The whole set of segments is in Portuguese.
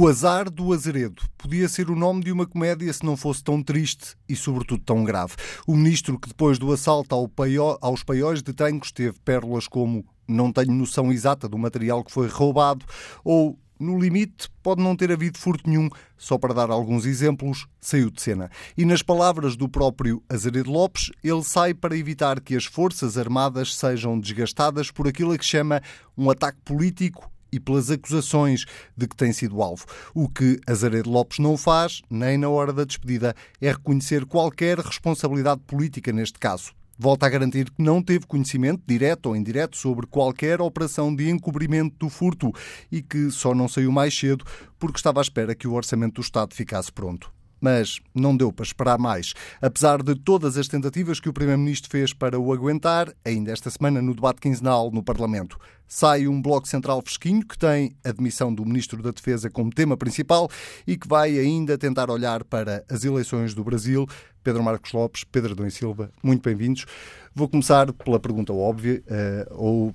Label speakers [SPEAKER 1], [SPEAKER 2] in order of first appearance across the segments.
[SPEAKER 1] O Azar do Azeredo podia ser o nome de uma comédia se não fosse tão triste e, sobretudo, tão grave. O ministro que, depois do assalto ao paió, aos paióis de Tancos, teve pérolas como não tenho noção exata do material que foi roubado ou no limite, pode não ter havido furto nenhum, só para dar alguns exemplos, saiu de cena. E nas palavras do próprio Azeredo Lopes, ele sai para evitar que as Forças Armadas sejam desgastadas por aquilo a que chama um ataque político e pelas acusações de que tem sido alvo. O que Azaredo Lopes não faz, nem na hora da despedida, é reconhecer qualquer responsabilidade política neste caso. Volta a garantir que não teve conhecimento, direto ou indireto, sobre qualquer operação de encobrimento do furto e que só não saiu mais cedo porque estava à espera que o orçamento do Estado ficasse pronto. Mas não deu para esperar mais. Apesar de todas as tentativas que o Primeiro-Ministro fez para o aguentar, ainda esta semana no debate quinzenal no Parlamento, sai um bloco central fresquinho que tem a demissão do Ministro da Defesa como tema principal e que vai ainda tentar olhar para as eleições do Brasil. Pedro Marcos Lopes, Pedro e Silva, muito bem-vindos. Vou começar pela pergunta óbvia, uh, ou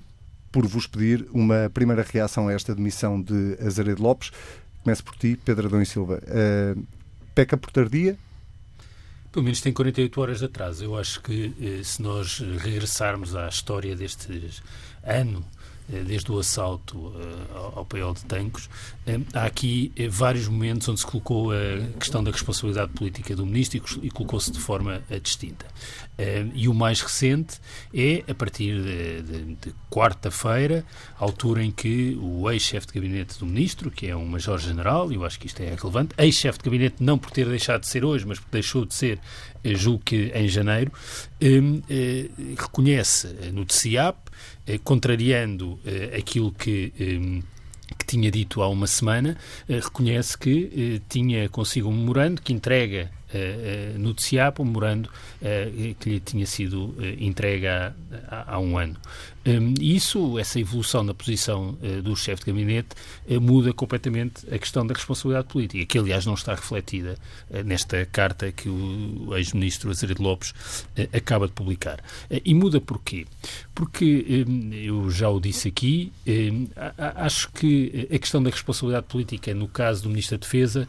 [SPEAKER 1] por vos pedir uma primeira reação a esta demissão de Azaredo Lopes. Começo por ti, Pedro Adão e Silva. Uh, peca por tardia?
[SPEAKER 2] Pelo menos tem 48 horas de atraso. Eu acho que eh, se nós regressarmos à história deste ano, desde o assalto eh, ao paiol de Tancos, eh, há aqui vários momentos onde se colocou a questão da responsabilidade política do ministro e colocou-se de forma distinta. E o mais recente é a partir de, de, de quarta-feira, altura em que o ex-chefe de gabinete do ministro, que é um major-general, e eu acho que isto é relevante, ex-chefe de gabinete não por ter deixado de ser hoje, mas porque deixou de ser, julgo que em janeiro, reconhece no TCIAP eh, contrariando eh, aquilo que eh, que tinha dito há uma semana, reconhece que tinha consigo um memorando que entrega no TCIAP um memorando que lhe tinha sido entregue há, há, um ano. Um, isso, essa evolução na posição uh, do chefe de gabinete, uh, muda completamente a questão da responsabilidade política, que aliás não está refletida uh, nesta carta que o, ex-ministro Azeredo Lopes acaba de publicar. e muda porquê? Porque, um, eu já o disse aqui, um, acho que a questão da responsabilidade política, no caso do Ministro da Defesa,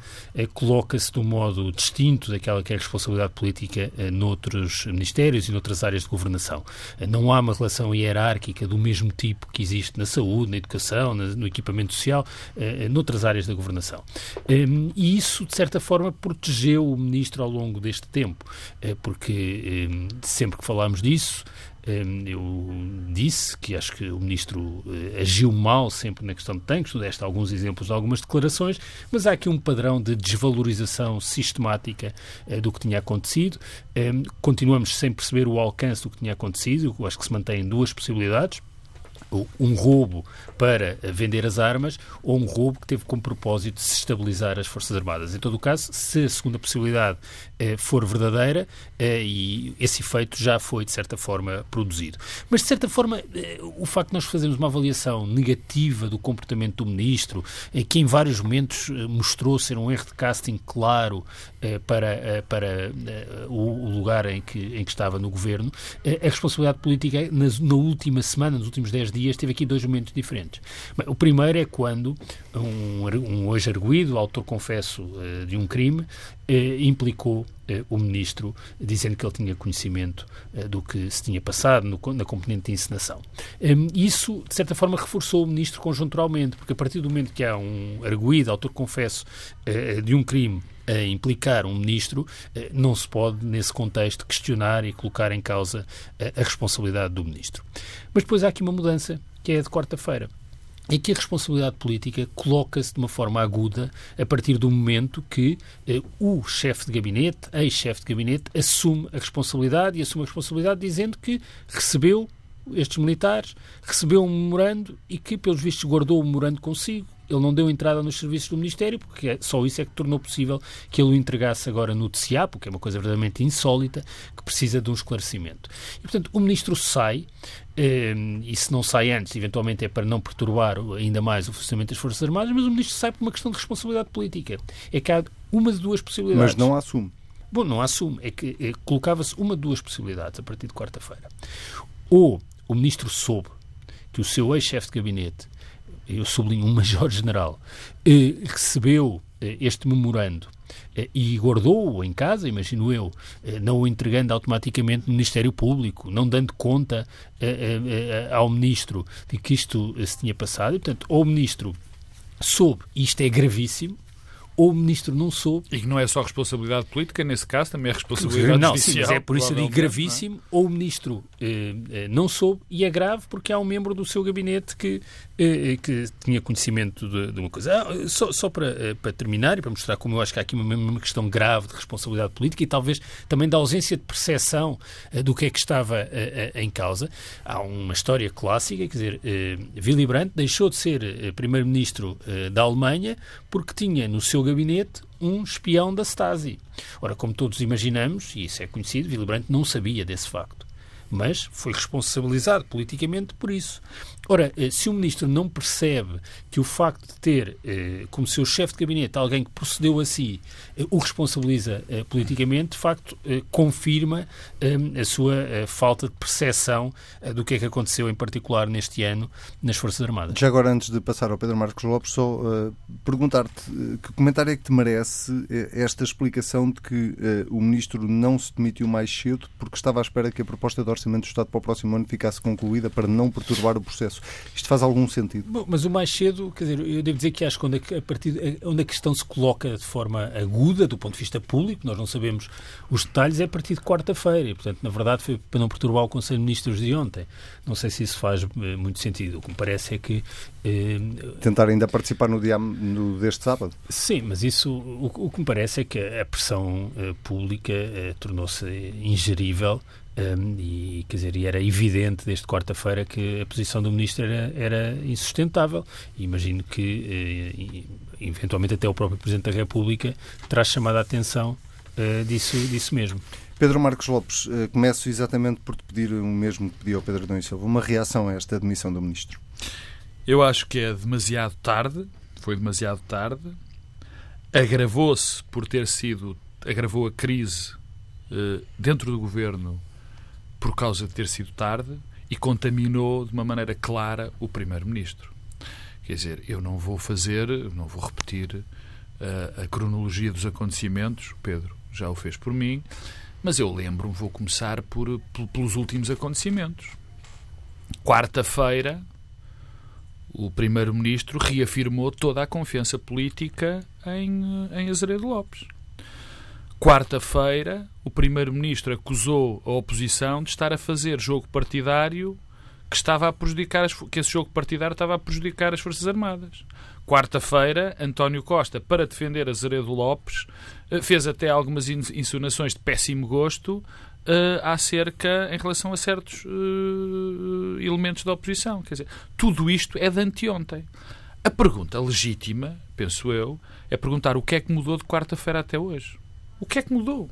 [SPEAKER 2] coloca-se de um modo distinto daquela que é a responsabilidade política noutros ministérios e noutras áreas de governação. não há uma relação hierárquica hierárquica do mesmo tipo que existe na saúde, na educação, no equipamento social, eh, noutras áreas da governação. Ehm, e isso, de certa forma, protegeu o ministro ao longo deste tempo, eh, porque ehm, sempre que falámos disso, eu disse que acho que o ministro eh, agiu mal sempre na questão de tanques, tu deste alguns exemplos de algumas declarações, mas há aqui um padrão de desvalorização sistemática do que tinha acontecido. Continuamos sem perceber o alcance do que tinha acontecido, eu acho que se mantêm duas possibilidades um roubo para vender as armas ou um roubo que teve como propósito desestabilizar as Forças Armadas. Em todo o caso, se a segunda possibilidade eh, for verdadeira, eh, e esse efeito já foi, de certa forma, produzido. Mas, de certa forma, eh, o facto de nós fazermos uma avaliação negativa do comportamento do Ministro, eh, que em vários momentos eh, mostrou ser um erro de casting claro eh, para, para o lugar em que, em que estava no Governo, a responsabilidade política, na, na última semana, nos últimos 10 dias, teve aqui dois momentos diferentes. Bem, o primeiro é quando um, um hoje arguído, autor confesso de um crime, implicou eh, o ministro, dizendo que ele tinha conhecimento eh, do que se tinha passado no, na componente de encenação. Um, isso, de certa forma, reforçou o ministro conjunturalmente, porque a partir do momento que há um arguído, autor confesso, uh, de um crime a implicar um ministro, não se pode, nesse contexto, questionar e colocar em causa a responsabilidade do ministro. Mas depois há aqui uma mudança, que é a de quarta-feira em que a responsabilidade política coloca-se de uma forma aguda a partir do momento que eh, o chefe de gabinete, ex-chefe de gabinete, assume a responsabilidade e assume a responsabilidade dizendo que recebeu estes militares, recebeu um memorando e que, pelos vistos, guardou o memorando consigo ele não deu entrada nos serviços do Ministério, porque é, só isso é que tornou possível que ele o entregasse agora no TCA, que é uma coisa verdadeiramente insólita, que precisa de um esclarecimento. E, portanto, o Ministro sai, eh, e se não sai antes, eventualmente é para não perturbar ainda mais o funcionamento das Forças Armadas, mas o Ministro sai por uma questão de responsabilidade política. É que há uma de duas possibilidades.
[SPEAKER 1] Mas não assume.
[SPEAKER 2] Bom, não assume. É que é, colocava-se uma de duas possibilidades a partir de quarta-feira. Ou o Ministro soube que o seu ex-chefe de gabinete eu sublinho um major-general, eh, recebeu eh, este memorando eh, e guardou-o em casa, imagino eu, não o entregando automaticamente no Ministério Público, não dando conta ao Ministro de que isto se tinha passado. E, portanto, ou o Ministro soube, isto é gravíssimo, ou o ministro não soube.
[SPEAKER 3] E que não é só responsabilidade política, nesse caso também é responsabilidade
[SPEAKER 2] não,
[SPEAKER 3] judicial.
[SPEAKER 2] Mas é por isso eu digo
[SPEAKER 3] é?
[SPEAKER 2] gravíssimo, é? ou o ministro eh, eh, não soube, e é grave porque há um membro do seu gabinete que, eh, eh que tinha conhecimento de, de uma coisa. Ah, só, só para, eh, para terminar e para mostrar como eu acho que há aqui uma, uma questão grave de responsabilidade política e talvez também da ausência de percepção eh, do que é que estava em causa. Há uma história clássica, quer dizer, Willy Brandt deixou de ser primeiro-ministro da Alemanha porque tinha no seu gabinete um espião da Stasi. Ora, como todos imaginamos, e isso é conhecido, Willy Brandt não sabia desse facto mas foi responsabilizado politicamente por isso. Ora, eh, se o ministro não percebe que o facto de ter eh, como seu chefe de gabinete alguém que procedeu assim o responsabiliza politicamente, de facto confirma a sua falta de percepção do que é que aconteceu, em particular neste ano, nas Forças Armadas.
[SPEAKER 1] Já agora, antes de passar ao Pedro Marcos Lopes, só perguntar-te que comentário é que te merece esta explicação de que o ministro não se demitiu mais cedo porque estava à espera que a proposta de Orçamento do Estado para o próximo ano ficasse concluída para não perturbar o processo. Isto faz algum sentido?
[SPEAKER 2] Bom, mas o mais cedo, quer dizer, eu devo dizer que acho que onde a, partir, onde a questão se coloca de forma aguda, do ponto de vista público, nós não sabemos os detalhes, é a partir de quarta-feira. E, portanto, na verdade, foi para não perturbar o Conselho de Ministros de ontem. Não sei se isso faz eh, muito sentido. O que me parece é que.
[SPEAKER 1] Eh, Tentar ainda participar no dia no, deste sábado?
[SPEAKER 2] Sim, mas isso. O, o que me parece é que a pressão eh, pública eh, tornou-se ingerível um, e, quer dizer, e era evidente desde quarta-feira que a posição do Ministro era, era insustentável. E imagino que, eh, eventualmente, até o próprio Presidente da República terá chamado a atenção uh, disso, disso mesmo.
[SPEAKER 1] Pedro Marcos Lopes, uh, começo exatamente por te pedir o mesmo que pedi ao Pedro Adão e Silva, uma reação a esta admissão do Ministro.
[SPEAKER 3] Eu acho que é demasiado tarde, foi demasiado tarde, agravou-se por ter sido, agravou a crise uh, dentro do Governo por causa de ter sido tarde e contaminou de uma maneira clara o Primeiro-Ministro. Quer dizer, eu não vou fazer, não vou repetir uh, a cronologia dos acontecimentos, Pedro já o fez por mim, mas eu lembro-me, vou começar por, pelos últimos acontecimentos. Quarta-feira, o Primeiro-Ministro reafirmou toda a confiança política em, em Azeredo Lopes. Quarta-feira, o Primeiro-Ministro acusou a oposição de estar a fazer jogo partidário que estava a prejudicar as, que esse jogo partidário estava a prejudicar as Forças Armadas. Quarta-feira, António Costa, para defender Azeredo Lopes, eh, fez até algumas insinuações de péssimo gosto uh, acerca em relação a certos uh, elementos da oposição. Quer dizer, tudo isto é de anteontem. A pergunta legítima, penso eu, é perguntar o que é que mudou de quarta-feira até hoje. O que é que mudou?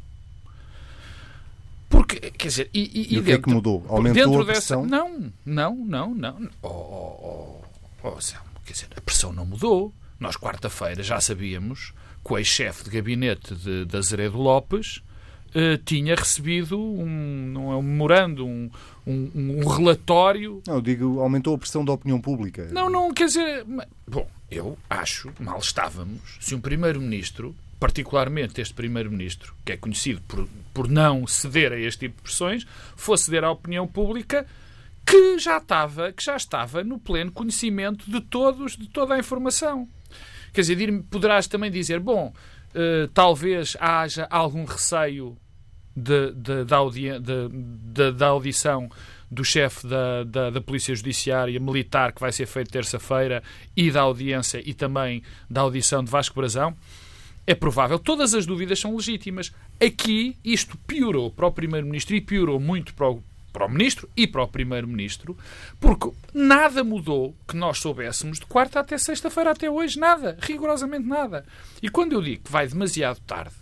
[SPEAKER 3] Porque, quer dizer, e,
[SPEAKER 1] e, e, o que dentro, é que mudou? Aumentou dentro a pressão?
[SPEAKER 3] Dessa, não, não, não, não. Oh, oh, oh, oh, quer dizer, a pressão não mudou. Nós, quarta-feira, já sabíamos que o ex-chefe de gabinete de, de Azeredo Lopes uh, tinha recebido um, não é um memorando, um, um, um relatório.
[SPEAKER 1] Não, digo, aumentou a pressão da opinião pública.
[SPEAKER 3] Não, não, quer dizer. Bom, eu acho, mal estávamos, se um primeiro-ministro particularmente este Primeiro-Ministro, que é conhecido por, por não ceder a este tipo de pressões, fosse ceder à opinião pública que já estava, que já estava no pleno conhecimento de todos, de toda a informação. Quer dizer, poderás também dizer, bom, uh, talvez haja algum receio de, de, da, audi de, da audição do chefe da, da, da, Polícia Judiciária Militar que vai ser feito terça-feira e da audiência e também da audição de Vasco Brazão. É provável. Todas as dúvidas são legítimas. Aqui, isto piorou para o Primeiro-Ministro e piorou muito para o, para o Ministro e para o Primeiro-Ministro, porque nada mudou que nós soubéssemos de quarta até sexta-feira até hoje. Nada. Rigorosamente nada. E quando eu digo que vai demasiado tarde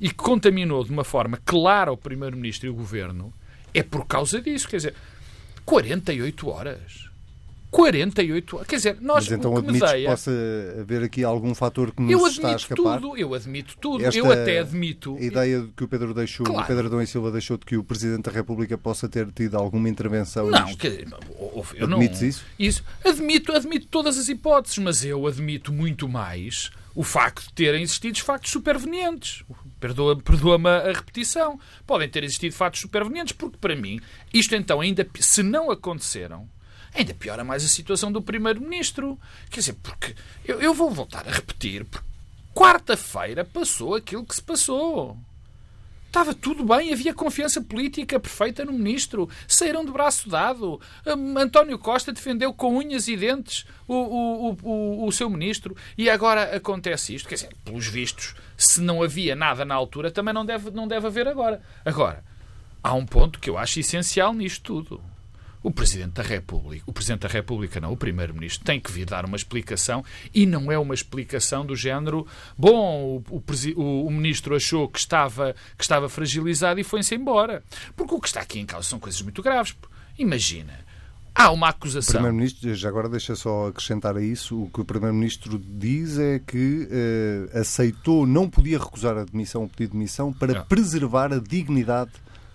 [SPEAKER 3] e que contaminou de uma forma clara o Primeiro-Ministro e o Governo, é por causa disso. Quer dizer, 48 horas. 48 Quer dizer, nós.
[SPEAKER 1] Mas então
[SPEAKER 3] que
[SPEAKER 1] admites que possa haver aqui algum fator que nos
[SPEAKER 3] eu
[SPEAKER 1] está a
[SPEAKER 3] admito
[SPEAKER 1] escapar?
[SPEAKER 3] tudo, eu admito tudo.
[SPEAKER 1] Esta
[SPEAKER 3] eu até admito.
[SPEAKER 1] A ideia que o Pedro deixou,
[SPEAKER 3] Claro.
[SPEAKER 1] o Pedro Adão e Silva deixou de que o Presidente da República possa ter tido alguma intervenção
[SPEAKER 3] Não,
[SPEAKER 1] nisto.
[SPEAKER 3] dizer, eu não.
[SPEAKER 1] Admites isso?
[SPEAKER 3] Isso. Admito, admito todas as hipóteses, mas eu admito muito mais o facto de terem existido factos supervenientes. Perdoa- Perdoa-me a repetição. Podem ter existido factos supervenientes, porque para mim, isto então, ainda se não aconteceram, ainda piora mais a situação do Primeiro-Ministro. Quer dizer, porque eu, eu vou voltar a repetir, quarta-feira passou aquilo que se passou. Estava tudo bem, havia confiança política perfeita no ministro. Saíram de braço dado. Hum, António Costa defendeu com unhas e dentes o, o, o, o, o seu ministro. E agora acontece isto. Quer dizer, pelos vistos, se não havia nada na altura, também não deve, não deve haver agora. Agora, há um ponto que eu acho essencial nisto tudo. O Presidente da República, o Presidente da República não, o Primeiro-Ministro, tem que vir dar uma explicação e não é uma explicação do género bom, o, o o- Ministro achou que estava, que estava fragilizado e foi-se embora. Porque o que está aqui em causa são coisas muito graves. Imagina, há uma
[SPEAKER 1] O
[SPEAKER 3] acusação...
[SPEAKER 1] Primeiro-Ministro, já agora deixa só acrescentar a isso, o que o Primeiro-Ministro diz é que eh, aceitou, não podia recusar a admissão, o pedido de demissão, para
[SPEAKER 3] Não.
[SPEAKER 1] preservar a dignidade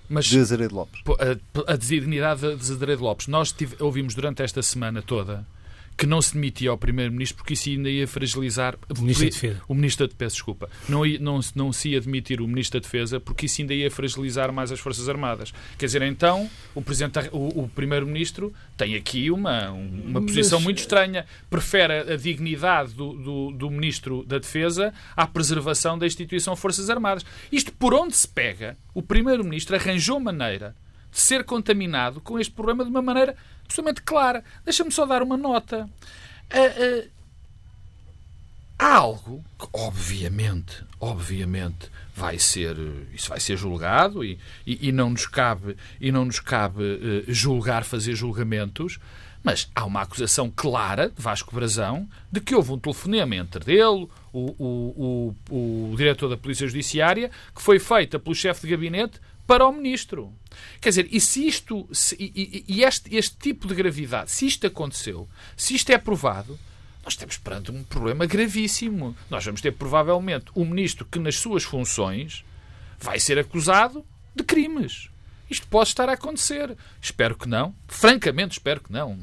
[SPEAKER 3] Mas
[SPEAKER 1] de Azeredo Lopes.
[SPEAKER 3] Pô, a, a designidade de Azeredo Lopes. Nós tive- ouvimos durante esta semana toda que não se demitia ao Primeiro-Ministro porque isso ainda ia fragilizar
[SPEAKER 2] O Ministro da Defesa.
[SPEAKER 3] o Ministro da Defesa, desculpa. Não, ia- não, se- não se ia demitir o Ministro da Defesa porque isso ainda ia fragilizar mais as Forças Armadas. Quer dizer, então, o, Presidente, o, o Primeiro-Ministro tem aqui uma, um- uma
[SPEAKER 2] Mas-
[SPEAKER 3] posição muito estranha. Prefere a, dignidade do, do, do Ministro da Defesa à preservação da instituição Forças Armadas. Isto por onde se pega, o Primeiro-Ministro arranjou maneira ser contaminado com este problema de uma maneira absolutamente clara. Deixa-me só dar uma nota. Ah, ah, há algo que, obviamente, obviamente, vai ser, isso vai ser julgado e, e, e não nos cabe, e não nos cabe eh, julgar, fazer julgamentos, mas há uma acusação clara de Vasco Brazão de que houve um telefonema entre ele, o, o, o, o diretor da Polícia Judiciária, que foi feita pelo chefe de gabinete para o ministro. Quer dizer, e se isto, se- e, e- este, este tipo de gravidade, se isto aconteceu, se isto é provado, nós estamos perante um problema gravíssimo. Nós vamos ter provavelmente um ministro que, nas suas funções, vai ser acusado de crimes. Isto pode estar a acontecer. Espero que não. Francamente, espero que não.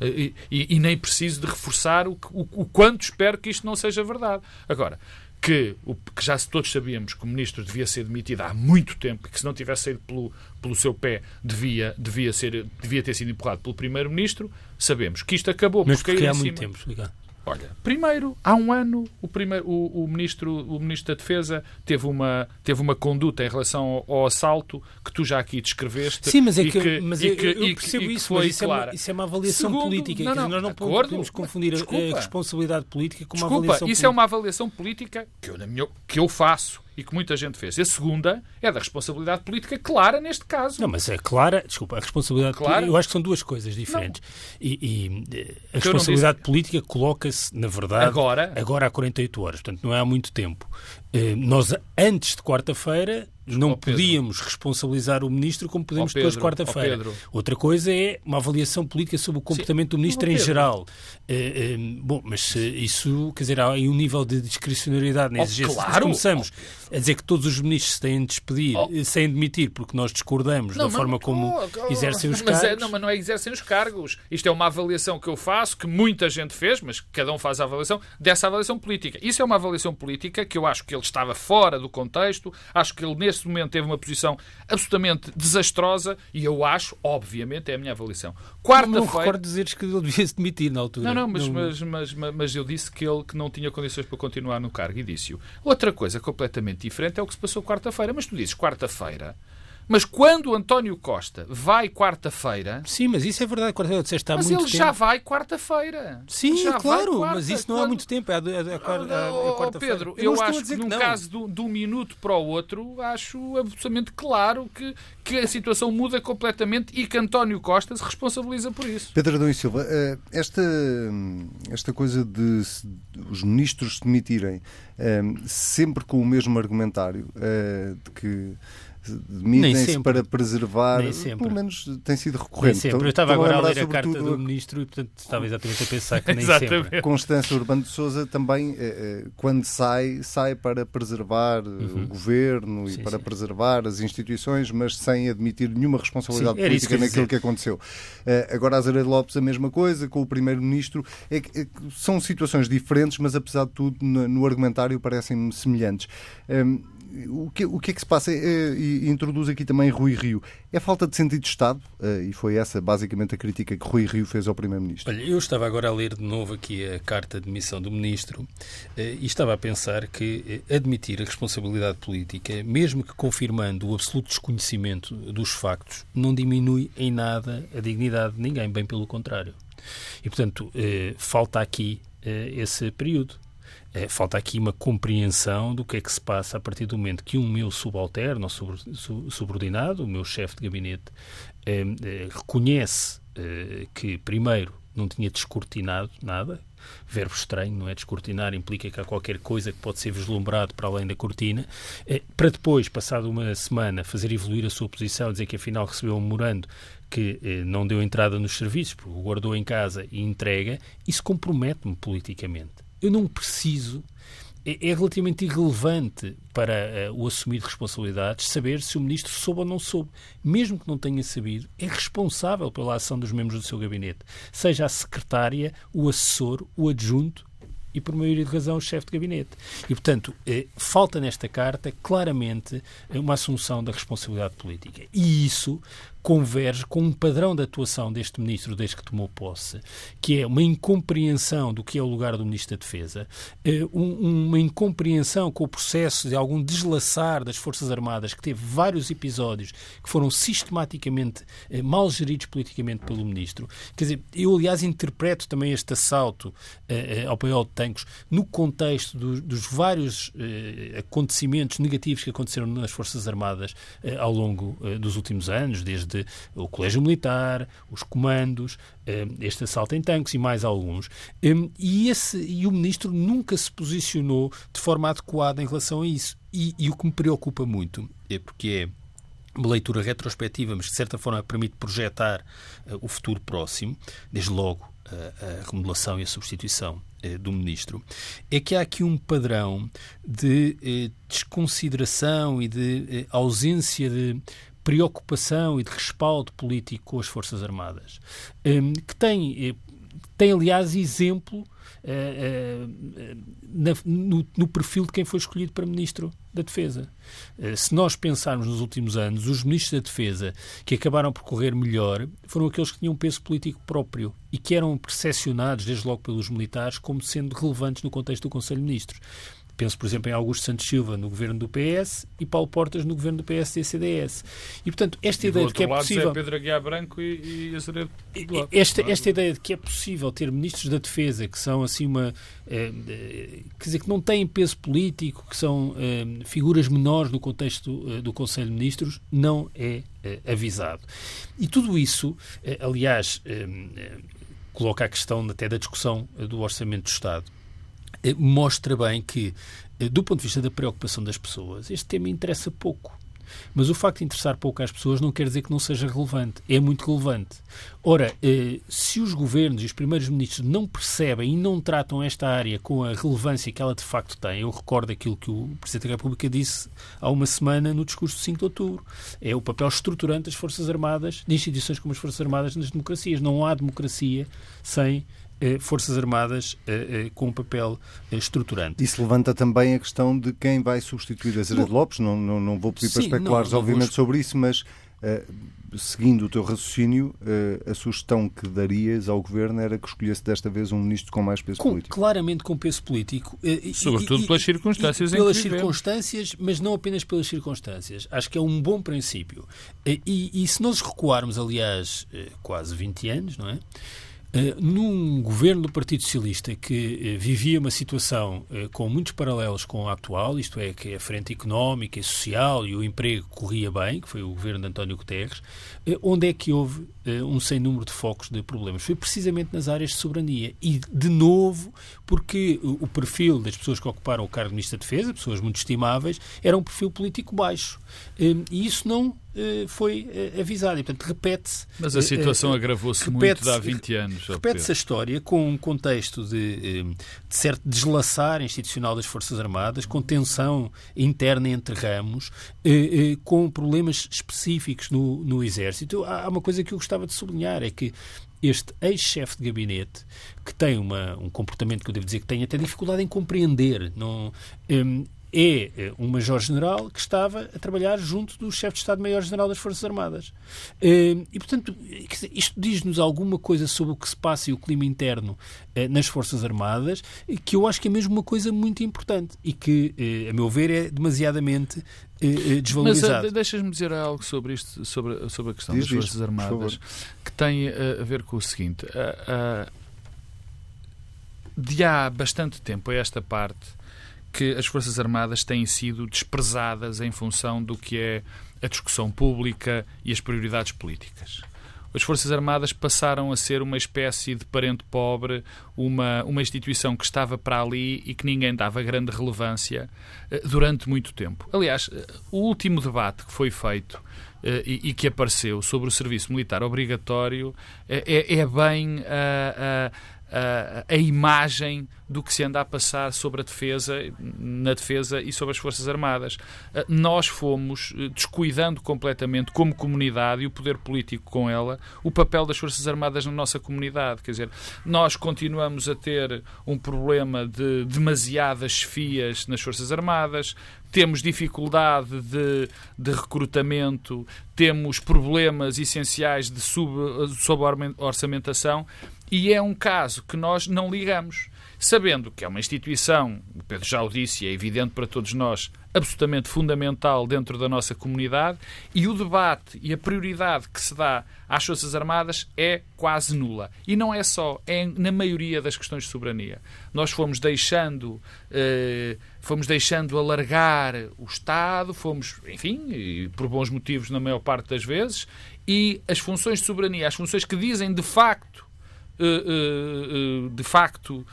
[SPEAKER 3] E, e- e nem preciso de reforçar o, o- o quanto espero que isto não seja verdade. Agora, que, o, que já todos sabíamos que o ministro devia ser demitido há muito tempo e que se não tivesse saído pelo, pelo seu pé devia, devia, ser, devia ter sido empurrado pelo primeiro-ministro, sabemos que isto acabou
[SPEAKER 2] Mas
[SPEAKER 3] por
[SPEAKER 2] porque
[SPEAKER 3] cair
[SPEAKER 2] há muito tempo, explicar.
[SPEAKER 3] Olha, primeiro, há um ano, o, primeiro, o, o ministro, o ministro da Defesa teve uma, teve uma conduta em relação ao, ao assalto que tu já aqui descreveste.
[SPEAKER 2] Sim, mas é
[SPEAKER 3] e
[SPEAKER 2] que, mas
[SPEAKER 3] e
[SPEAKER 2] eu,
[SPEAKER 3] que-
[SPEAKER 2] eu
[SPEAKER 3] que-
[SPEAKER 2] percebo
[SPEAKER 3] e que
[SPEAKER 2] isso, mas isso é, uma, isso é uma avaliação
[SPEAKER 3] Segundo,
[SPEAKER 2] política.
[SPEAKER 3] não, não,
[SPEAKER 2] nós não
[SPEAKER 3] acordo,
[SPEAKER 2] podemos confundir a-
[SPEAKER 3] desculpa.
[SPEAKER 2] a responsabilidade política com uma
[SPEAKER 3] Desculpa,
[SPEAKER 2] avaliação
[SPEAKER 3] isso é uma avaliação política que eu, na minha- que eu faço e que muita gente fez. A segunda é da responsabilidade política clara neste caso.
[SPEAKER 2] Não, mas é clara, desculpa, a responsabilidade política, eu acho que são duas coisas diferentes. E, e, eh, a responsabilidade política coloca-se, na verdade,
[SPEAKER 3] Agora.
[SPEAKER 2] agora há 48 horas, portanto não é há muito tempo. Eh, Nós, antes de quarta-feira, não podíamos responsabilizar o ministro como podemos
[SPEAKER 3] Pedro,
[SPEAKER 2] depois de quarta-feira. Outra coisa é uma avaliação política sobre o comportamento do ministro em geral. Eh, bom, mas isso, quer dizer, há aí um nível de discricionariedade na
[SPEAKER 3] Oh,
[SPEAKER 2] exigência.
[SPEAKER 3] Claro.
[SPEAKER 2] começamos a dizer que todos os ministros se têm de despedir,
[SPEAKER 3] Oh.
[SPEAKER 2] sem demitir, porque nós discordamos da
[SPEAKER 3] mas-
[SPEAKER 2] forma como
[SPEAKER 3] oh, oh,
[SPEAKER 2] exercem os
[SPEAKER 3] mas
[SPEAKER 2] cargos.
[SPEAKER 3] É, não, mas não é exercem os cargos. Isto é uma avaliação que eu faço, que muita gente fez, mas cada um faz a avaliação, dessa avaliação política. Isso é uma avaliação política que eu acho que ele estava fora do contexto, acho que ele nesse momento teve uma posição absolutamente desastrosa e eu acho, obviamente, é a minha avaliação.
[SPEAKER 2] Não
[SPEAKER 3] Quarta-feira.
[SPEAKER 2] recordo dizeres que ele devia se demitir na altura.
[SPEAKER 3] Não, não, mas, mas, mas, mas, mas eu disse que ele que não tinha condições para continuar no cargo e disse-o. Outra coisa completamente diferente é o que se passou quarta-feira. Mas tu dizes quarta-feira. Mas quando o António Costa vai quarta-feira,
[SPEAKER 2] Sim, mas isso é verdade. Quarta-feira disseste há
[SPEAKER 3] mas
[SPEAKER 2] muito
[SPEAKER 3] ele
[SPEAKER 2] tempo.
[SPEAKER 3] já vai quarta-feira.
[SPEAKER 2] Sim,
[SPEAKER 3] Já vai
[SPEAKER 2] claro,
[SPEAKER 3] quarta,
[SPEAKER 2] mas isso não há
[SPEAKER 3] quando-
[SPEAKER 2] muito tempo. É a, quarta-feira.
[SPEAKER 3] Pedro, eu,
[SPEAKER 2] a
[SPEAKER 3] acho que
[SPEAKER 2] que
[SPEAKER 3] num
[SPEAKER 2] não.
[SPEAKER 3] caso de, um- de um minuto para o outro, acho absolutamente claro que, que a situação muda completamente e que António Costa se responsabiliza por isso.
[SPEAKER 1] Pedro Adão e Silva, eh, esta, esta coisa de se- os ministros se demitirem eh, sempre com o mesmo argumentário, eh, de que demitem-se para preservar. Pelo menos tem sido recorrente.
[SPEAKER 2] Nem sempre. Então, eu estava agora a ler a carta do Ministro e, portanto, estava exatamente a pensar que nem sempre.
[SPEAKER 1] Constância Urbano de Souza também, eh, eh, quando sai, sai para preservar eh, uhum. o governo sim, e para sim. preservar as instituições, mas sem admitir nenhuma responsabilidade sim, política que naquilo que aconteceu. Agora, Azeredo Lopes, a mesma coisa, com o Primeiro-Ministro. É, é, são situações diferentes, mas apesar de tudo, no, no argumentário parecem-me semelhantes. Um, o que, o que é que se passa? É, e introduz aqui também Rui Rio. É falta de sentido de Estado? Uh, e foi essa basicamente a crítica que Rui Rio fez ao Primeiro-Ministro.
[SPEAKER 2] Olha, eu estava agora a ler de novo aqui a carta de missão do Ministro uh, e estava a pensar que uh, admitir a responsabilidade política, mesmo que confirmando o absoluto desconhecimento dos factos, não diminui em nada a dignidade de ninguém, bem pelo contrário. E, portanto, falta aqui esse período. É, falta aqui uma compreensão do que é que se passa a partir do momento que um meu subalterno ou subordinado, o meu chefe de gabinete, é, é, reconhece que, primeiro, não tinha descortinado nada, verbo estranho, não é? Descortinar implica que há qualquer coisa que pode ser vislumbrado para além da cortina, para depois, passado uma semana, fazer evoluir a sua posição, dizer que afinal recebeu um memorando que eh, não deu entrada nos serviços, porque o guardou em casa e entrega, isso compromete-me politicamente eu não preciso. É, é relativamente irrelevante para uh, o assumir responsabilidades saber se o ministro soube ou não soube. Mesmo que não tenha sabido, é responsável pela ação dos membros do seu gabinete, seja a secretária, o assessor, o adjunto e, por maioria de razão, o chefe de gabinete. E, portanto, eh, falta nesta carta claramente uma assunção da responsabilidade política. E isso converge com um padrão de atuação deste ministro desde que tomou posse, que é uma incompreensão do que é o lugar do ministro da Defesa, eh, uma incompreensão com o processo de algum deslaçar das Forças Armadas, que teve vários episódios que foram sistematicamente eh, mal geridos politicamente pelo ministro. Quer dizer, eu, aliás, interpreto também este assalto eh, ao paiol de Tancos no contexto dos vários acontecimentos negativos que aconteceram nas Forças Armadas ao longo dos últimos anos, desde o Colégio Militar, os comandos, eh, este assalto em tanques e mais alguns. E, esse, e o Ministro nunca se posicionou de forma adequada em relação a isso. E, e o que me preocupa muito é porque é uma leitura retrospectiva, mas de certa forma permite projetar uh, o futuro próximo, desde logo uh, a remodelação e a substituição do ministro, é que há aqui um padrão de desconsideração e de ausência de preocupação e de respaldo político com as Forças Armadas, hum, que tem, eh, tem aliás, exemplo eh, eh, no, no, perfil de quem foi escolhido para Ministro da Defesa. Se nós pensarmos nos últimos anos, os Ministros da Defesa que acabaram por correr melhor foram aqueles que tinham peso político próprio e que eram percepcionados, desde logo pelos militares, como sendo relevantes no contexto do Conselho de Ministros. Penso, por exemplo, em Augusto Santos Silva no governo do PS e Paulo Portas no governo do PSD e. E, portanto, esta
[SPEAKER 3] e
[SPEAKER 2] ideia de que é possível.
[SPEAKER 3] É Pedro Aguiar Branco e, e Azeredo.
[SPEAKER 2] Esta, esta ideia de que é possível ter ministros da Defesa que são assim uma. Eh, quer dizer, que não têm peso político, que são eh, figuras menores no contexto eh, do Conselho de Ministros, não é eh, avisado. E tudo isso, eh, aliás, eh, coloca a questão até da discussão do Orçamento do Estado eh, mostra bem que, eh, do ponto de vista da preocupação das pessoas, este tema interessa pouco. Mas o facto de interessar pouco às pessoas não quer dizer que não seja relevante. É muito relevante. Ora, eh, se os governos e os primeiros ministros não percebem e não tratam esta área com a relevância que ela de facto tem, eu recordo aquilo que o Presidente da República disse há uma semana no discurso de 5 de outubro. É o papel estruturante das Forças Armadas, de instituições como as Forças Armadas nas democracias. Não há democracia sem eh, Forças Armadas eh, eh, com um papel estruturante.
[SPEAKER 1] Isso levanta também a questão de quem vai substituir a Zé Lopes. Não, não, não vou pedir para especulares, obviamente, vou... sobre isso, mas seguindo o teu raciocínio, a sugestão que darias ao Governo era que escolhesse desta vez um ministro com mais peso
[SPEAKER 2] com,
[SPEAKER 1] político.
[SPEAKER 2] Claramente com peso político.
[SPEAKER 3] Sobretudo
[SPEAKER 2] e,
[SPEAKER 3] pelas circunstâncias
[SPEAKER 2] Pelas circunstâncias, mas não apenas pelas circunstâncias. Acho que é um bom princípio. E, e se nós recuarmos, aliás, quase 20 anos, não é? Uh, num governo do Partido Socialista que uh, vivia uma situação uh, com muitos paralelos com a atual, isto é, que a frente económica e social e o emprego corria bem, que foi o governo de António Guterres, onde é que houve um sem número de focos de problemas? Foi precisamente nas áreas de soberania. E, de novo, porque o perfil das pessoas que ocuparam o cargo de Ministro da Defesa, pessoas muito estimáveis, era um perfil político baixo. e isso não foi avisado. E, portanto, repete-se.
[SPEAKER 3] Mas a situação agravou-se muito há 20 anos.
[SPEAKER 2] Repete-se a história com um contexto de, de certo deslaçar institucional das Forças Armadas, com tensão interna entre ramos, com problemas específicos no, no Exército. Há uma coisa que eu gostava de sublinhar, é que este ex-chefe de gabinete, que tem uma, um comportamento que eu devo dizer que tem até dificuldade em compreender, não, um, é eh, um major-general que estava a trabalhar junto do chefe de Estado-Maior-General das Forças Armadas. Eh, e, portanto, isto diz-nos alguma coisa sobre o que se passa e o clima interno eh, nas Forças Armadas, que eu acho que é mesmo uma coisa muito importante e que, a meu ver, é demasiadamente desvalorizado.
[SPEAKER 3] Mas deixas-me dizer algo sobre isto, sobre, sobre a questão Diz das Forças Armadas, que tem a ver com o seguinte. de há bastante tempo a esta parte que as Forças Armadas têm sido desprezadas em função do que é a discussão pública e as prioridades políticas. As Forças Armadas passaram a ser uma espécie de parente pobre, uma, uma instituição que estava para ali e que ninguém dava grande relevância eh, durante muito tempo. Aliás, eh, o último debate que foi feito eh, e, que apareceu sobre o serviço militar obrigatório é, é bem a, a, a imagem do que se anda a passar sobre a defesa, na defesa e sobre as Forças Armadas. Ah, nós fomos eh, descuidando completamente, como comunidade e o poder político com ela, o papel das Forças Armadas na nossa comunidade. Quer dizer, nós continuamos a ter um problema de demasiadas chefias nas Forças Armadas, temos dificuldade de, de recrutamento, temos problemas essenciais de sub, suborçamentação e é um caso que nós não ligamos sabendo que é uma instituição, o Pedro já o disse e é evidente para todos nós, absolutamente fundamental dentro da nossa comunidade e o debate e a prioridade que se dá às Forças Armadas é quase nula. E não é só, é na maioria das questões de soberania. Nós fomos deixando, eh, fomos deixando alargar o Estado, fomos, enfim, por bons motivos na maior parte das vezes, e as funções de soberania, as funções que dizem de facto, de facto,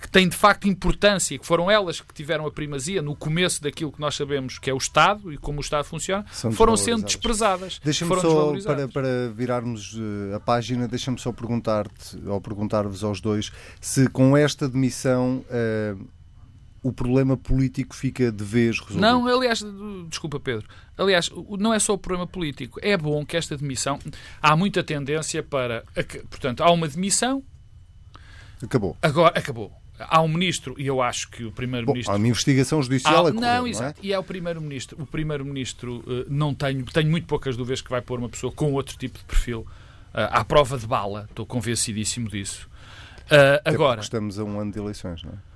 [SPEAKER 3] que têm de facto importância, que foram elas que tiveram a primazia no começo daquilo que nós sabemos que é o Estado e como o Estado funciona, São foram sendo desprezadas.
[SPEAKER 1] Deixa-me só, para, para virarmos eh, a página, deixa-me só perguntar-te, ou perguntar-vos aos dois, se com esta demissão. Uh, o problema político fica de vez resolvido.
[SPEAKER 3] Não, aliás, desculpa Pedro, aliás, não é só o problema político. É bom que esta demissão. Há muita tendência para. Portanto, há uma demissão,
[SPEAKER 1] Acabou.
[SPEAKER 3] Agora, acabou. Há um ministro, e eu acho que o primeiro-ministro.
[SPEAKER 1] Há uma investigação judicial
[SPEAKER 3] há, a correr, não, não é? E é o primeiro-ministro. O primeiro-ministro, uh, não tenho, tenho muito poucas dúvidas que vai pôr uma pessoa com outro tipo de perfil uh, à prova de bala. Estou convencidíssimo disso. Uh, agora.
[SPEAKER 1] Estamos a um ano de eleições, não é?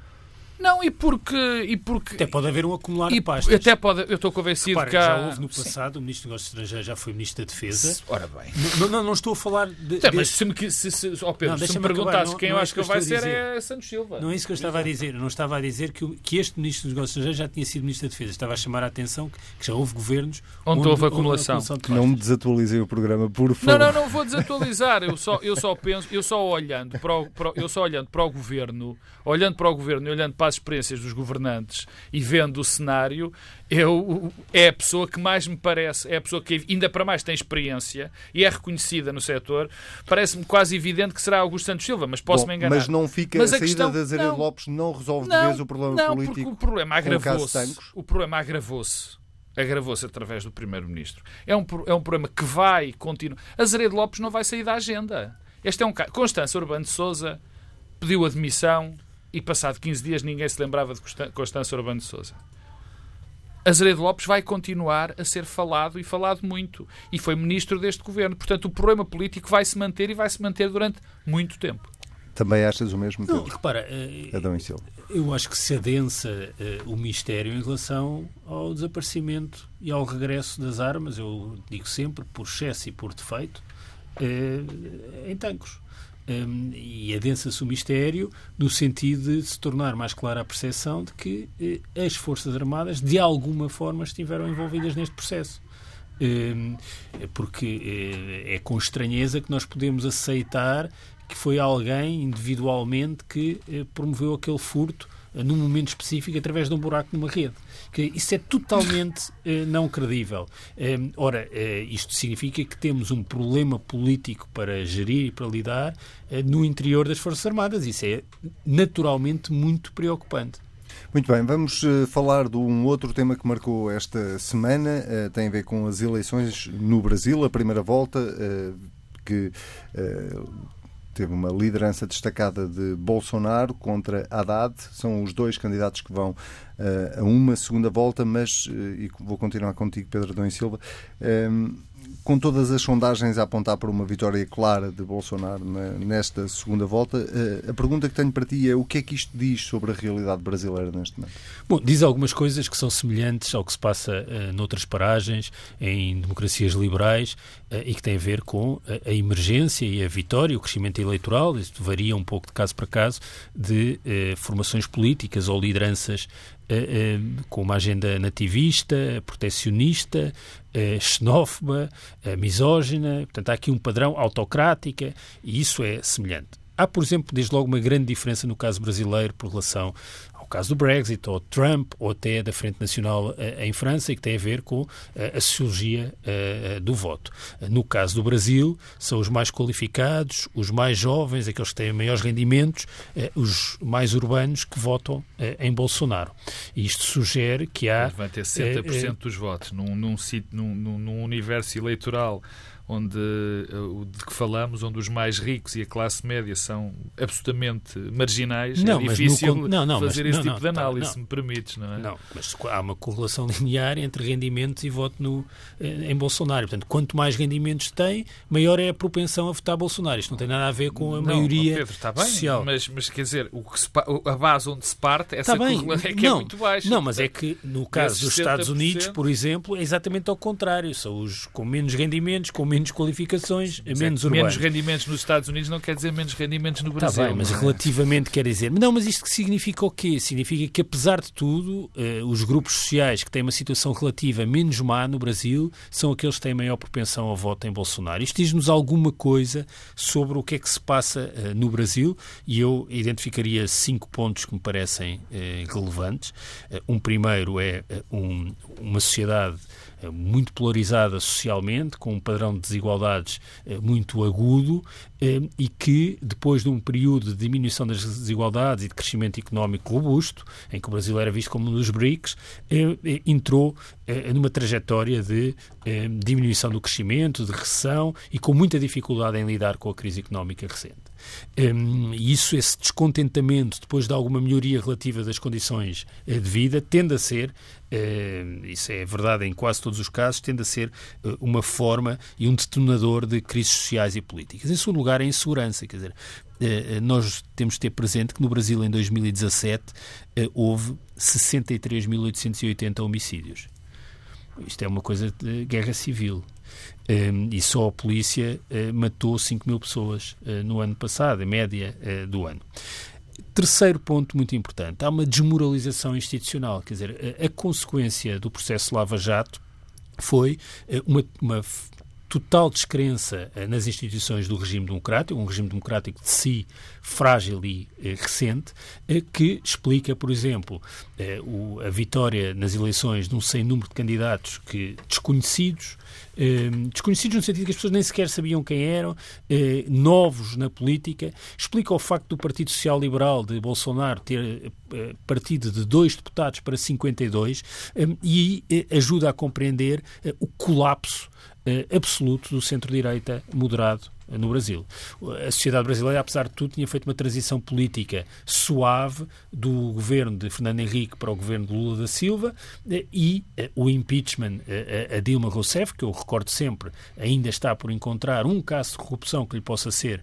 [SPEAKER 3] Não, e porque, e porque.
[SPEAKER 2] Até pode haver um acumular de pastas.
[SPEAKER 3] Até pode, eu estou convencido Repara, que.
[SPEAKER 2] Há... Já houve no passado, Sim. o Ministro dos Negócios Estrangeiros já foi Ministro da Defesa.
[SPEAKER 3] Ora bem.
[SPEAKER 2] Não, não, não estou a falar de.
[SPEAKER 3] Sim, mas se me, se, se, oh Pedro, não, se me perguntasse quem eu é acho que, que vai ser é Santos Silva.
[SPEAKER 2] Não é isso que eu estava a dizer. Eu não estava a dizer que, que este Ministro dos Negócios Estrangeiros já tinha sido Ministro da Defesa. Estava a chamar a atenção que, que já houve governos
[SPEAKER 3] onde, onde houve acumulação.
[SPEAKER 1] Onde de não me desatualizem o programa, por favor.
[SPEAKER 3] Não, não, não vou desatualizar. Eu só, eu só penso, eu só olhando para o, para, eu só olhando para o governo, olhando para o governo e olhando para as experiências dos governantes e vendo o cenário, eu, é a pessoa que mais me parece, é a pessoa que ainda para mais tem experiência e é reconhecida no setor. Parece-me quase evidente que será Augusto Santos Silva, mas posso-me enganar.
[SPEAKER 1] Mas não fica mas a, a saída questão, de Azeredo Lopes não resolve não, de vez o problema
[SPEAKER 3] não,
[SPEAKER 1] político.
[SPEAKER 3] Porque o problema agravou-se. O problema agravou-se agravou-se através do Primeiro-Ministro. É um, é um problema que vai continuar. Azeredo Lopes não vai sair da agenda. Este é um caso. Constância Urbano de Souza pediu admissão e passado 15 dias ninguém se lembrava de Constância Urbano de Souza. Azeredo Lopes vai continuar a ser falado e falado muito. E foi ministro deste governo. Portanto, o problema político vai se manter e vai se manter durante muito tempo.
[SPEAKER 1] Também achas o mesmo?
[SPEAKER 2] Não, repara, uh, Adão e Silva. eu acho que se adensa uh, o mistério em relação ao desaparecimento e ao regresso das armas, eu digo sempre, por excesso e por defeito, uh, em Tancos. Um, e adensa-se o mistério no sentido de se tornar mais clara a percepção de que eh, as Forças Armadas, de alguma forma, estiveram envolvidas neste processo. Um, porque é com estranheza que nós podemos aceitar que foi alguém individualmente que promoveu aquele furto num momento específico através de um buraco numa rede. Que isso é totalmente eh, não credível. Eh, ora, eh, isto significa que temos um problema político para gerir e para lidar no interior das Forças Armadas. Isso é naturalmente muito preocupante.
[SPEAKER 1] Muito bem, vamos falar de um outro tema que marcou esta semana, tem a ver com as eleições no Brasil, a primeira volta, que teve uma liderança destacada de Bolsonaro contra Haddad. São os dois candidatos que vão uh, a uma segunda volta, mas, uh, e vou continuar contigo, Pedro Adão e Silva, um, com todas as sondagens a apontar para uma vitória clara de Bolsonaro nesta segunda volta, eh, a pergunta que tenho para ti é o que é que isto diz sobre a realidade brasileira neste momento?
[SPEAKER 2] Bom, diz algumas coisas que são semelhantes ao que se passa uh, noutras paragens, em democracias liberais, uh, e que têm a ver com a, a, emergência e a vitória, o crescimento eleitoral, isto varia um pouco de caso para caso, de uh, formações políticas ou lideranças com uma agenda nativista, protecionista, uh, xenófoba, misógina. Portanto, há aqui um padrão autocrática e isso é semelhante. Há, por exemplo, desde logo uma grande diferença no caso brasileiro por relação caso do Brexit, ou Trump, ou até da Frente Nacional uh, em França, e que tem a ver com uh, a sociologia uh, do voto. no caso do Brasil, são os mais qualificados, os mais jovens, aqueles que têm maiores rendimentos, os mais urbanos que votam em Bolsonaro. E isto sugere que há.
[SPEAKER 3] Vai ter 60% dos votos num, num, num, num universo eleitoral onde eh, de que falamos, onde os mais ricos e a classe média são absolutamente marginais, é não, é difícil no, não, não, fazer mas, esse tipo de análise, se me permites, não é?
[SPEAKER 2] Não, mas há uma correlação linear entre rendimentos e voto no, eh, em Bolsonaro. Portanto, quanto mais rendimentos tem, maior é a propensão a votar Bolsonaro. Isto não tem nada a ver com a maioria Pedro, está bem, social.
[SPEAKER 3] Mas, mas quer dizer, o que se, a base onde se parte, essa está bem, é que é não, é muito baixa.
[SPEAKER 2] Não, mas é que no caso dos Estados Unidos, por exemplo, é exatamente ao contrário. São os com menos rendimentos, com menos qualificações, Sim, menos urbanos.
[SPEAKER 3] Menos rendimentos nos Estados Unidos não quer dizer menos rendimentos no Brasil.
[SPEAKER 2] Está bem, mas é? relativamente quer dizer... Não, mas isto significa o quê? Significa que, apesar de tudo, eh, os grupos sociais que têm uma situação relativa menos má no Brasil são aqueles que têm maior propensão ao voto em Bolsonaro. Isto diz-nos alguma coisa sobre o que é que se passa eh, no Brasil e eu identificaria cinco pontos que me parecem eh, relevantes. um primeiro é um, uma sociedade muito polarizada socialmente, com um padrão de desigualdades eh, muito agudo eh, e que, depois de um período de diminuição das desigualdades e de crescimento económico robusto, em que o Brasil era visto como um dos BRICS, entrou numa trajetória de diminuição do crescimento, de recessão e com muita dificuldade em lidar com a crise económica recente. Um, isso, esse descontentamento, depois de alguma melhoria relativa das condições de vida, tende a ser, uh, isso é verdade em quase todos os casos, tende a ser uh, uma forma e um detonador de crises sociais e políticas. Em segundo lugar, a insegurança. Quer dizer, nós temos de ter presente que no Brasil, em 2017, houve 63.880 homicídios. Isto é uma coisa de guerra civil. Um, e só a polícia uh, matou 5 mil pessoas uh, no ano passado, em média uh, do ano. Terceiro ponto muito importante: há uma desmoralização institucional. Quer dizer, a, a consequência do processo Lava Jato foi uma, uma total descrença nas instituições do regime democrático, um regime democrático de si frágil e eh, recente, eh, que explica, por exemplo, eh, a vitória nas eleições de um sem número de candidatos que desconhecidos, desconhecidos no sentido que as pessoas nem sequer sabiam quem eram, eh, novos na política, explica o facto do Partido Social Liberal de Bolsonaro ter eh, partido de dois deputados para 52 ehm, e eh, ajuda a compreender o colapso absoluto do centro-direita moderado no Brasil. A sociedade brasileira, apesar de tudo, tinha feito uma transição política suave do governo de Fernando Henrique para o governo de Lula da Silva eh, e eh, o impeachment eh, a Dilma Rousseff, que eu recordo sempre, ainda está por encontrar um caso de corrupção que lhe possa ser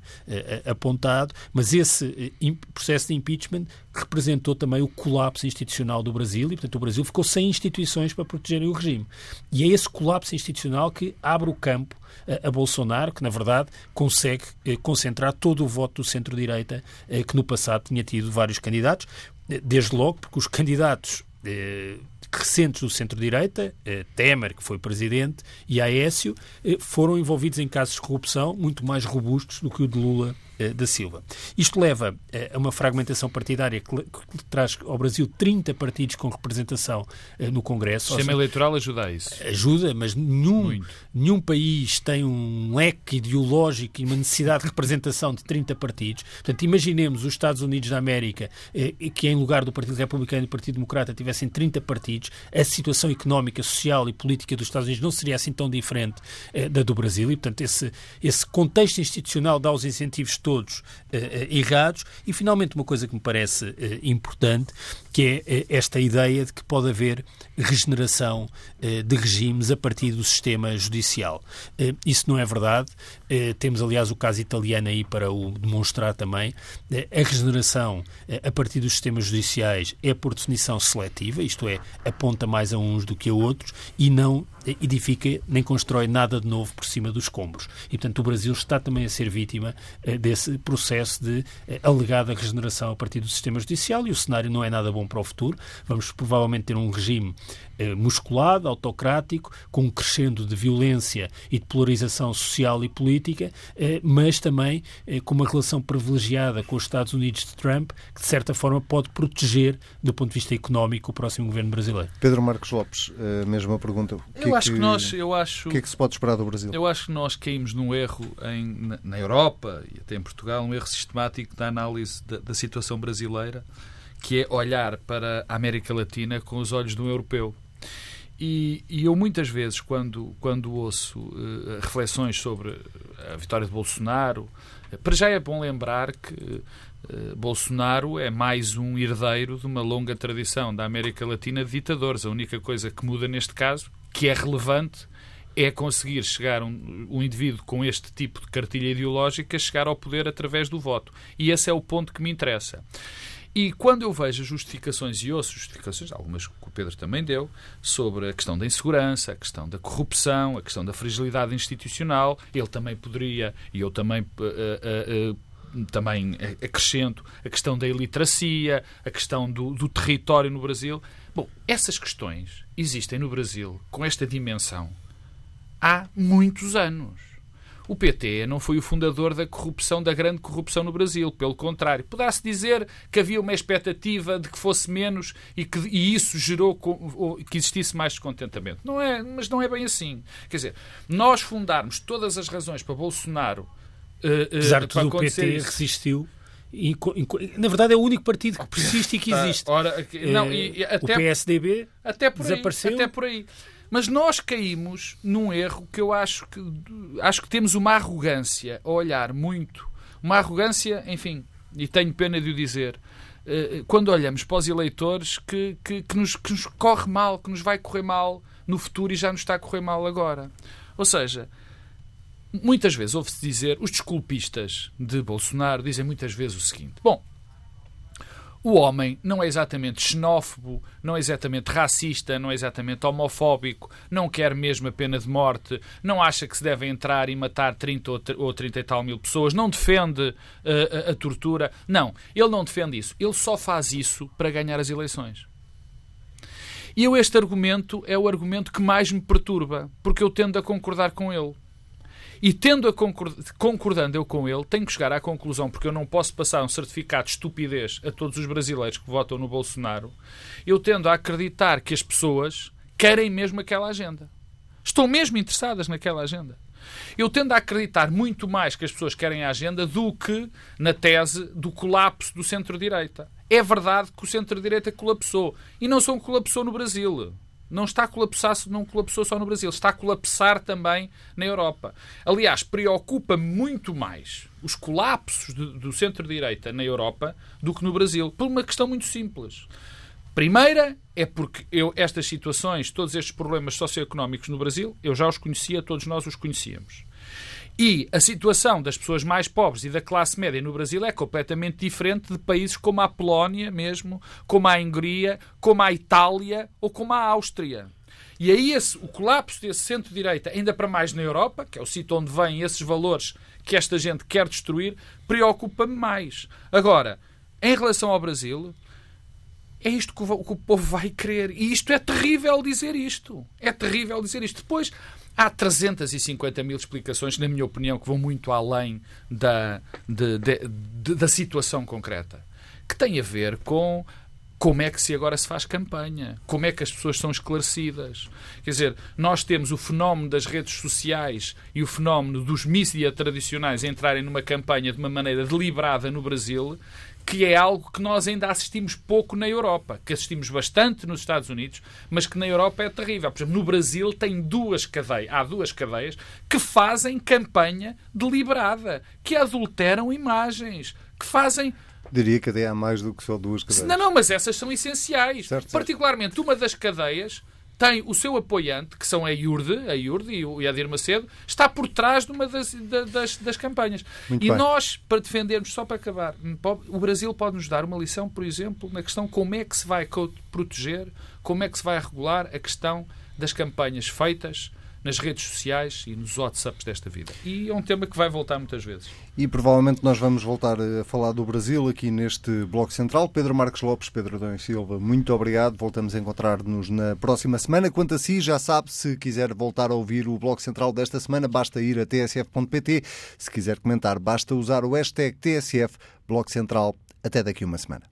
[SPEAKER 2] apontado, mas esse processo de impeachment representou também o colapso institucional do Brasil e, portanto, o Brasil ficou sem instituições para protegerem o regime. E é esse colapso institucional que abre o campo a, Bolsonaro, que, na verdade, consegue concentrar todo o voto do centro-direita que no passado tinha tido vários candidatos, desde logo porque os candidatos recentes do centro-direita, Temer, que foi presidente, e Aécio, foram envolvidos em casos de corrupção muito mais robustos do que o de Lula eh, da Silva. Isto leva eh, a uma fragmentação partidária que, traz ao Brasil 30 partidos com representação eh, no Congresso.
[SPEAKER 3] O sistema eleitoral ajuda a isso?
[SPEAKER 2] Ajuda, mas nenhum, nenhum país tem um leque ideológico e uma necessidade de representação de 30 partidos. Portanto, imaginemos os Estados Unidos da América, que em lugar do Partido Republicano e do Partido Democrata tivessem 30 partidos, a situação económica, social e política dos Estados Unidos não seria assim tão diferente da do Brasil e, portanto, esse, esse contexto institucional dá os incentivos todos todos uh, errados. E, finalmente, uma coisa que me parece uh, importante, que é esta ideia de que pode haver regeneração de regimes a partir do sistema judicial. Isso não é verdade. Temos, aliás, o caso italiano aí para o demonstrar também. A regeneração a partir dos sistemas judiciais é, por definição, seletiva, isto é, aponta mais a uns do que a outros e não edifica nem constrói nada de novo por cima dos escombros. E, portanto, o Brasil está também a ser vítima desse processo de alegada regeneração a partir do sistema judicial e o cenário não é nada bom para o futuro. Vamos provavelmente ter um regime musculado, autocrático, com um crescendo de violência e de polarização social e política, mas também com uma relação privilegiada com os Estados Unidos de Trump, que de certa forma pode proteger, do ponto de vista económico, o próximo governo brasileiro.
[SPEAKER 1] Pedro Marcos Lopes, a mesma pergunta.
[SPEAKER 3] Que eu acho que, que nós, eu acho,
[SPEAKER 1] o que é que se pode esperar do Brasil?
[SPEAKER 3] Eu acho que nós caímos num erro em, na, na Europa e até em Portugal, um erro sistemático da análise da, da situação brasileira, que é olhar para a América Latina com os olhos de um europeu. E, e, eu muitas vezes, quando, quando ouço uh, reflexões sobre a vitória de Bolsonaro, uh, para já é bom lembrar que uh, Bolsonaro é mais um herdeiro de uma longa tradição da América Latina de ditadores. A única coisa que muda neste caso, que é relevante, é conseguir chegar um, um indivíduo com este tipo de cartilha ideológica chegar ao poder através do voto. E esse é o ponto que me interessa. E quando eu vejo justificações e ouço justificações, algumas que o Pedro também deu, sobre a questão da insegurança, a questão da corrupção, a questão da fragilidade institucional, ele também poderia, e eu também. Uh, uh, uh, também acrescento a questão da iliteracia, a questão do, do território no Brasil. Bom, essas questões existem no Brasil com esta dimensão há muitos anos. O PT não foi o fundador da corrupção, da grande corrupção no Brasil. Pelo contrário, poderá-se dizer que havia uma expectativa de que fosse menos e que e isso gerou que existisse mais descontentamento. Não é, mas não é bem assim. Quer dizer, nós fundarmos todas as razões para Bolsonaro.
[SPEAKER 2] Uh, Apesar de tudo, o PT isso. resistiu. E, na verdade é o único partido que persiste e que ah, existe.
[SPEAKER 3] Ora, não, e, e até,
[SPEAKER 2] o PSDB
[SPEAKER 3] até por
[SPEAKER 2] desapareceu.
[SPEAKER 3] Aí, até por aí. Mas nós caímos num erro que eu acho que acho que temos uma arrogância a olhar muito, uma arrogância, enfim, e tenho pena de o dizer, eh, quando olhamos para os eleitores que, que, que, nos, que nos corre mal, que nos vai correr mal no futuro e já nos está a correr mal agora. Ou seja, muitas vezes ouve-se dizer, os desculpistas de Bolsonaro dizem muitas vezes o seguinte: bom, o homem não é exatamente xenófobo, não é exatamente racista, não é exatamente homofóbico, não quer mesmo a pena de morte, não acha que se deve entrar e matar 30 ou 30 e tal mil pessoas, não defende uh, a, a tortura. Não, ele não defende isso. Ele só faz isso para ganhar as eleições. E eu, este argumento é o argumento que mais me perturba, porque eu tendo a concordar com ele. E tendo a concordando eu com ele, tenho que chegar à conclusão, porque eu não posso passar um certificado de estupidez a todos os brasileiros que votam no Bolsonaro, eu tendo a acreditar que as pessoas querem mesmo aquela agenda. Estão mesmo interessadas naquela agenda. Eu tendo a acreditar muito mais que as pessoas querem a agenda do que na tese do colapso do centro-direita. É verdade que o centro-direita colapsou. E não só colapsou no Brasil não está a colapsar, não colapsou só no Brasil, está a colapsar também na Europa. Aliás, preocupa muito mais os colapsos do, do centro-direita na Europa do que no Brasil, por uma questão muito simples. Primeira é porque eu, estas situações, todos estes problemas socioeconómicos no Brasil, eu já os conhecia, todos nós os conhecíamos. E a situação das pessoas mais pobres e da classe média no Brasil é completamente diferente de países como a Polónia mesmo, como a Hungria, como a Itália ou como a Áustria. E aí esse, o colapso desse centro-direita, ainda para mais na Europa, que é o sítio onde vêm esses valores que esta gente quer destruir, preocupa-me mais. Agora, em relação ao Brasil, é isto que o, que o povo vai querer. E isto é terrível dizer isto. É terrível dizer isto. Depois, há 350 mil explicações, na minha opinião, que vão muito além da, de, de, de, da situação concreta. Que tem a ver com como é que se agora se faz campanha, como é que as pessoas são esclarecidas. Quer dizer, nós temos o fenómeno das redes sociais e o fenómeno dos mídias tradicionais entrarem numa campanha de uma maneira deliberada no Brasil, que é algo que nós ainda assistimos pouco na Europa, que assistimos bastante nos Estados Unidos, mas que na Europa é terrível. Por exemplo, no Brasil tem duas cadeias, há duas cadeias que fazem campanha deliberada, que adulteram imagens, que fazem
[SPEAKER 1] Diria que até há mais do que só duas cadeias.
[SPEAKER 3] Não, não, mas essas são essenciais.
[SPEAKER 1] Certo,
[SPEAKER 3] Particularmente uma das cadeias tem o seu apoiante, que são a IURD, a IURD e o Adir Macedo, está por trás de uma das, das, das campanhas.
[SPEAKER 1] Muito
[SPEAKER 3] e
[SPEAKER 1] bem.
[SPEAKER 3] nós, para defendermos, só para acabar, o Brasil pode nos dar uma lição, por exemplo, na questão como é que se vai proteger, como é que se vai regular a questão das campanhas feitas nas redes sociais e nos WhatsApps desta vida. E é um tema que vai voltar muitas vezes.
[SPEAKER 1] E provavelmente nós vamos voltar a falar do Brasil aqui neste Bloco Central. Pedro Marcos Lopes, Pedro Adão Silva, muito obrigado. Voltamos a encontrar-nos na próxima semana. Quanto a si, já sabe, se quiser voltar a ouvir o Bloco Central desta semana, basta ir a tsf.pt. Se quiser comentar, basta usar o hashtag TSF Bloco Central. Até daqui uma semana.